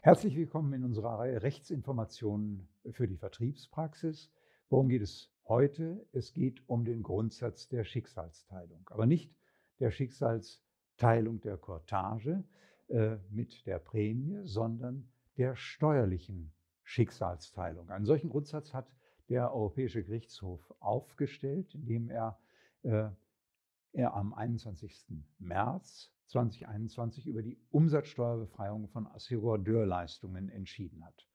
Herzlich willkommen in unserer Reihe Rechtsinformationen für die Vertriebspraxis. Worum geht es heute? Es geht um den Grundsatz der Schicksalsteilung, aber nicht der Schicksalsteilung der Cortage äh, mit der Prämie, sondern der steuerlichen Schicksalsteilung. Einen solchen Grundsatz hat der Europäische Gerichtshof aufgestellt, indem er, äh, er am 21. März 2021 über die Umsatzsteuerbefreiung von Assigurateurleistungen entschieden hat.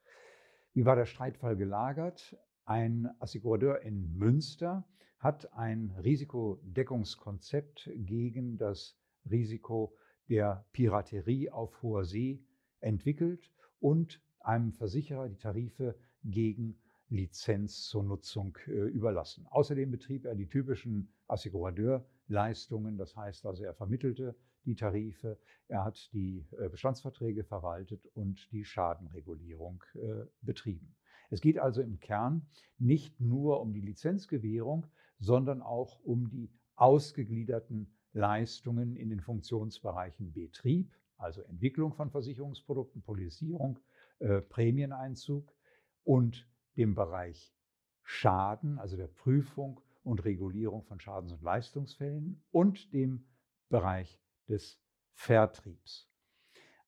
Wie war der Streitfall gelagert? Ein Assigurateur in Münster hat ein Risikodeckungskonzept gegen das Risiko der Piraterie auf hoher See entwickelt und einem Versicherer die Tarife gegen Lizenz zur Nutzung äh, überlassen. Außerdem betrieb er die typischen Assigurateurleistungen, das heißt also er vermittelte die Tarife, er hat die äh, Bestandsverträge verwaltet und die Schadenregulierung äh, betrieben. Es geht also im Kern nicht nur um die Lizenzgewährung, sondern auch um die ausgegliederten Leistungen in den Funktionsbereichen Betrieb, also Entwicklung von Versicherungsprodukten, Polisierung, äh, Prämieneinzug und dem Bereich Schaden, also der Prüfung und Regulierung von Schadens- und Leistungsfällen und dem Bereich des Vertriebs.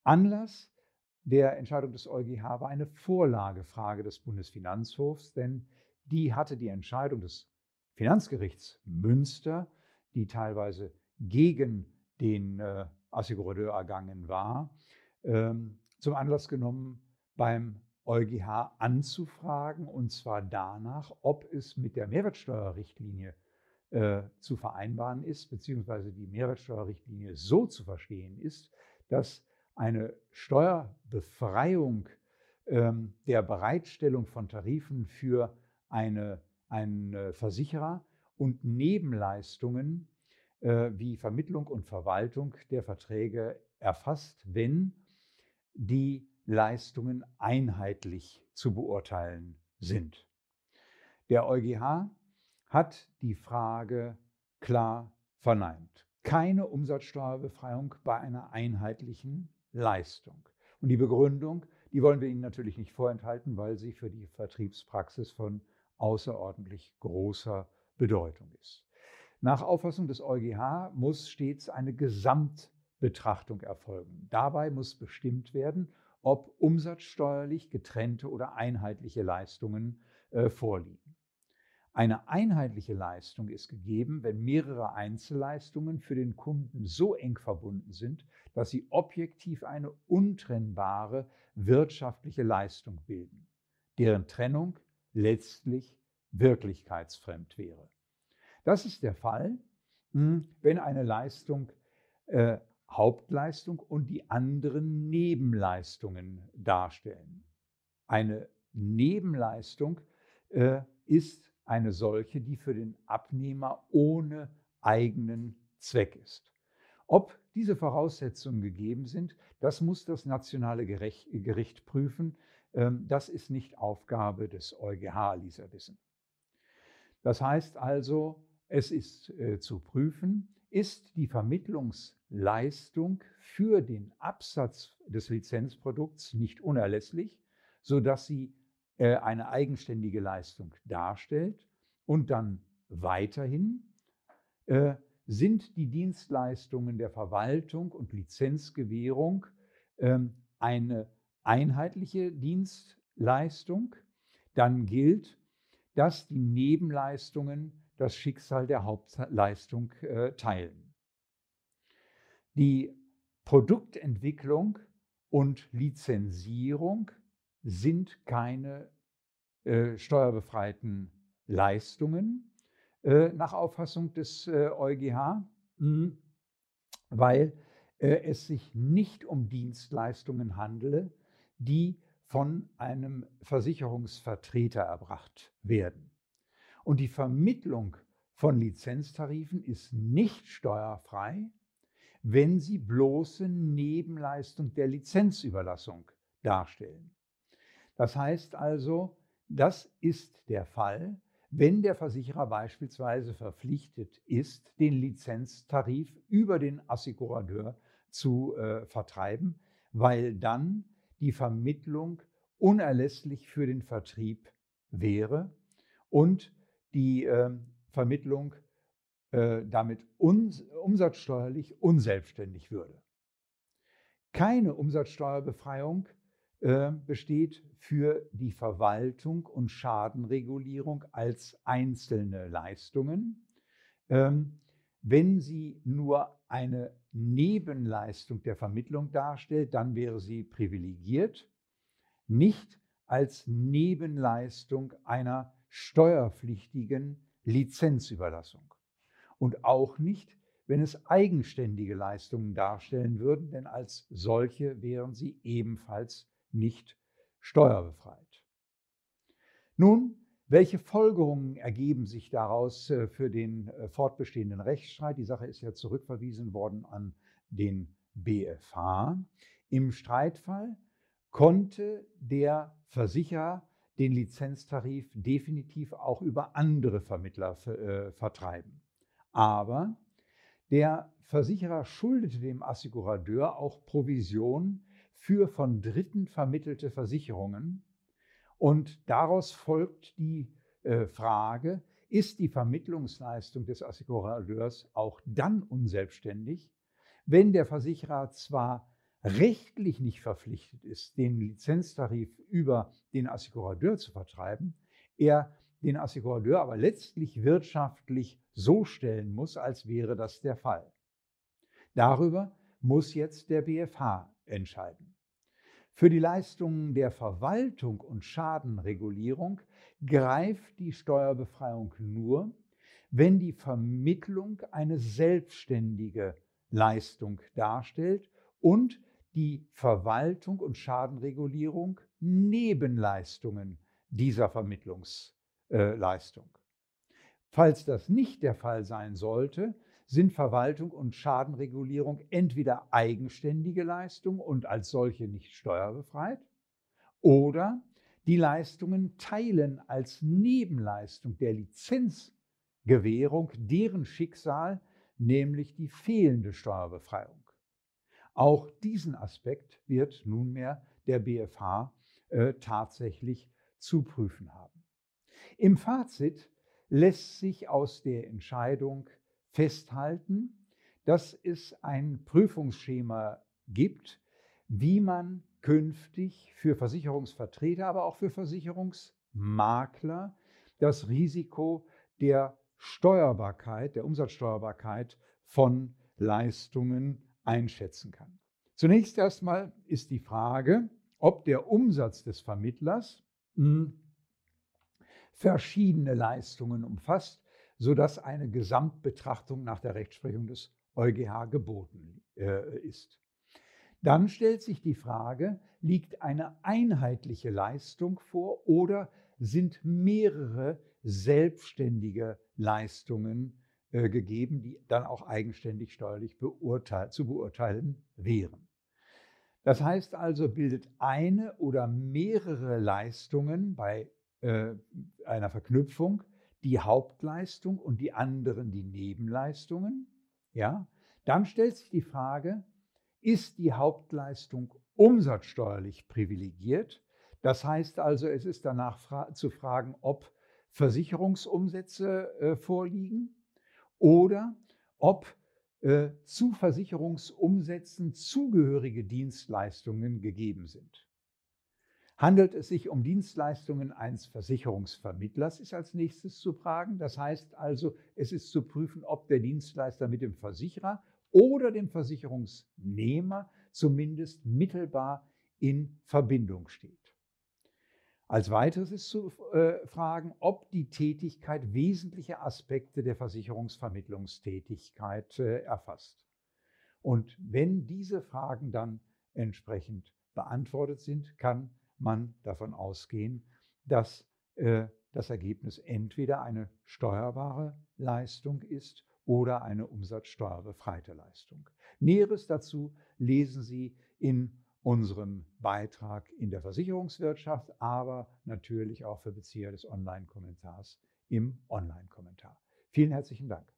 Anlass der Entscheidung des EuGH war eine Vorlagefrage des Bundesfinanzhofs, denn die hatte die Entscheidung des Finanzgerichts Münster, die teilweise gegen den äh, Assigurateur ergangen war, ähm, zum Anlass genommen, beim EuGH anzufragen, und zwar danach, ob es mit der Mehrwertsteuerrichtlinie äh, zu vereinbaren ist, beziehungsweise die Mehrwertsteuerrichtlinie so zu verstehen ist, dass eine Steuerbefreiung ähm, der Bereitstellung von Tarifen für eine, einen Versicherer und Nebenleistungen äh, wie Vermittlung und Verwaltung der Verträge erfasst, wenn die Leistungen einheitlich zu beurteilen sind. Der EuGH hat die Frage klar verneint. Keine Umsatzsteuerbefreiung bei einer einheitlichen Leistung. Und die Begründung, die wollen wir Ihnen natürlich nicht vorenthalten, weil sie für die Vertriebspraxis von außerordentlich großer Bedeutung ist. Nach Auffassung des EuGH muss stets eine Gesamtbetrachtung erfolgen. Dabei muss bestimmt werden, ob umsatzsteuerlich getrennte oder einheitliche Leistungen äh, vorliegen. Eine einheitliche Leistung ist gegeben, wenn mehrere Einzelleistungen für den Kunden so eng verbunden sind, dass sie objektiv eine untrennbare wirtschaftliche Leistung bilden, deren Trennung letztlich wirklichkeitsfremd wäre. Das ist der Fall, hm, wenn eine Leistung äh, Hauptleistung und die anderen Nebenleistungen darstellen. Eine Nebenleistung äh, ist eine solche, die für den Abnehmer ohne eigenen Zweck ist. Ob diese Voraussetzungen gegeben sind, das muss das nationale Gericht prüfen. Ähm, das ist nicht Aufgabe des EuGH, er wissen. Das heißt also, es ist äh, zu prüfen, ist die Vermittlungsleistung für den Absatz des Lizenzprodukts nicht unerlässlich, sodass sie äh, eine eigenständige Leistung darstellt und dann weiterhin äh, sind die Dienstleistungen der Verwaltung und Lizenzgewährung ähm, eine einheitliche Dienstleistung, dann gilt, dass die Nebenleistungen das Schicksal der Hauptleistung äh, teilen. Die Produktentwicklung und Lizenzierung sind keine äh, steuerbefreiten Leistungen äh, nach Auffassung des äh, EuGH, mh, weil äh, es sich nicht um Dienstleistungen handele, die von einem Versicherungsvertreter erbracht werden. Und die Vermittlung von Lizenztarifen ist nicht steuerfrei, wenn sie bloße Nebenleistung der Lizenzüberlassung darstellen. Das heißt also, das ist der Fall, wenn der Versicherer beispielsweise verpflichtet ist, den Lizenztarif über den Assigurateur zu äh, vertreiben, weil dann die Vermittlung unerlässlich für den Vertrieb wäre und die äh, Vermittlung damit uns, umsatzsteuerlich unselbstständig würde. Keine Umsatzsteuerbefreiung äh, besteht für die Verwaltung und Schadenregulierung als einzelne Leistungen. Ähm, wenn sie nur eine Nebenleistung der Vermittlung darstellt, dann wäre sie privilegiert, nicht als Nebenleistung einer steuerpflichtigen Lizenzüberlassung. Und auch nicht, wenn es eigenständige Leistungen darstellen würden, denn als solche wären sie ebenfalls nicht steuerbefreit. Nun, welche Folgerungen ergeben sich daraus äh, für den äh, fortbestehenden Rechtsstreit? Die Sache ist ja zurückverwiesen worden an den BFH. Im Streitfall konnte der Versicherer den Lizenztarif definitiv auch über andere Vermittler äh, vertreiben. Aber der Versicherer schuldete dem Assekurateur auch Provision für von Dritten vermittelte Versicherungen. Und daraus folgt die äh, Frage, ist die Vermittlungsleistung des Assekurateurs auch dann unselbstständig, wenn der Versicherer zwar rechtlich nicht verpflichtet ist, den Lizenztarif über den Assekurateur zu vertreiben, er den Assekurateur aber letztlich wirtschaftlich so stellen muss, als wäre das der Fall. Darüber muss jetzt der BFH entscheiden. Für die Leistungen der Verwaltung und Schadenregulierung greift die Steuerbefreiung nur, wenn die Vermittlung eine selbstständige Leistung darstellt und die Verwaltung und Schadenregulierung Nebenleistungen dieser Vermittlungsleistung. Falls das nicht der Fall sein sollte, sind Verwaltung und Schadenregulierung entweder eigenständige Leistungen und als solche nicht steuerbefreit oder die Leistungen teilen als Nebenleistung der Lizenzgewährung deren Schicksal, nämlich die fehlende Steuerbefreiung. Auch diesen Aspekt wird nunmehr der BFH äh, tatsächlich zu prüfen haben. Im Fazit lässt sich aus der Entscheidung festhalten, dass es ein Prüfungsschema gibt, wie man künftig für Versicherungsvertreter, aber auch für Versicherungsmakler das Risiko der Steuerbarkeit, der Umsatzsteuerbarkeit von Leistungen einschätzen kann. Zunächst erstmal ist die Frage, ob der Umsatz des Vermittlers hm, verschiedene Leistungen umfasst, sodass eine Gesamtbetrachtung nach der Rechtsprechung des EuGH geboten äh, ist. Dann stellt sich die Frage, liegt eine einheitliche Leistung vor oder sind mehrere selbstständige Leistungen äh, gegeben, die dann auch eigenständig steuerlich beurteil zu beurteilen wären. Das heißt also, bildet eine oder mehrere Leistungen bei einer Verknüpfung die Hauptleistung und die anderen die Nebenleistungen, ja, dann stellt sich die Frage, ist die Hauptleistung umsatzsteuerlich privilegiert? Das heißt also, es ist danach fra zu fragen, ob Versicherungsumsätze äh, vorliegen oder ob äh, zu Versicherungsumsätzen zugehörige Dienstleistungen gegeben sind. Handelt es sich um Dienstleistungen eines Versicherungsvermittlers, ist als nächstes zu fragen. Das heißt also, es ist zu prüfen, ob der Dienstleister mit dem Versicherer oder dem Versicherungsnehmer zumindest mittelbar in Verbindung steht. Als weiteres ist zu äh, fragen, ob die Tätigkeit wesentliche Aspekte der Versicherungsvermittlungstätigkeit äh, erfasst. Und wenn diese Fragen dann entsprechend beantwortet sind, kann man davon ausgehen, dass äh, das Ergebnis entweder eine steuerbare Leistung ist oder eine umsatzsteuerbefreite Leistung. Näheres dazu lesen Sie in unserem Beitrag in der Versicherungswirtschaft, aber natürlich auch für Bezieher des Online-Kommentars im Online-Kommentar. Vielen herzlichen Dank.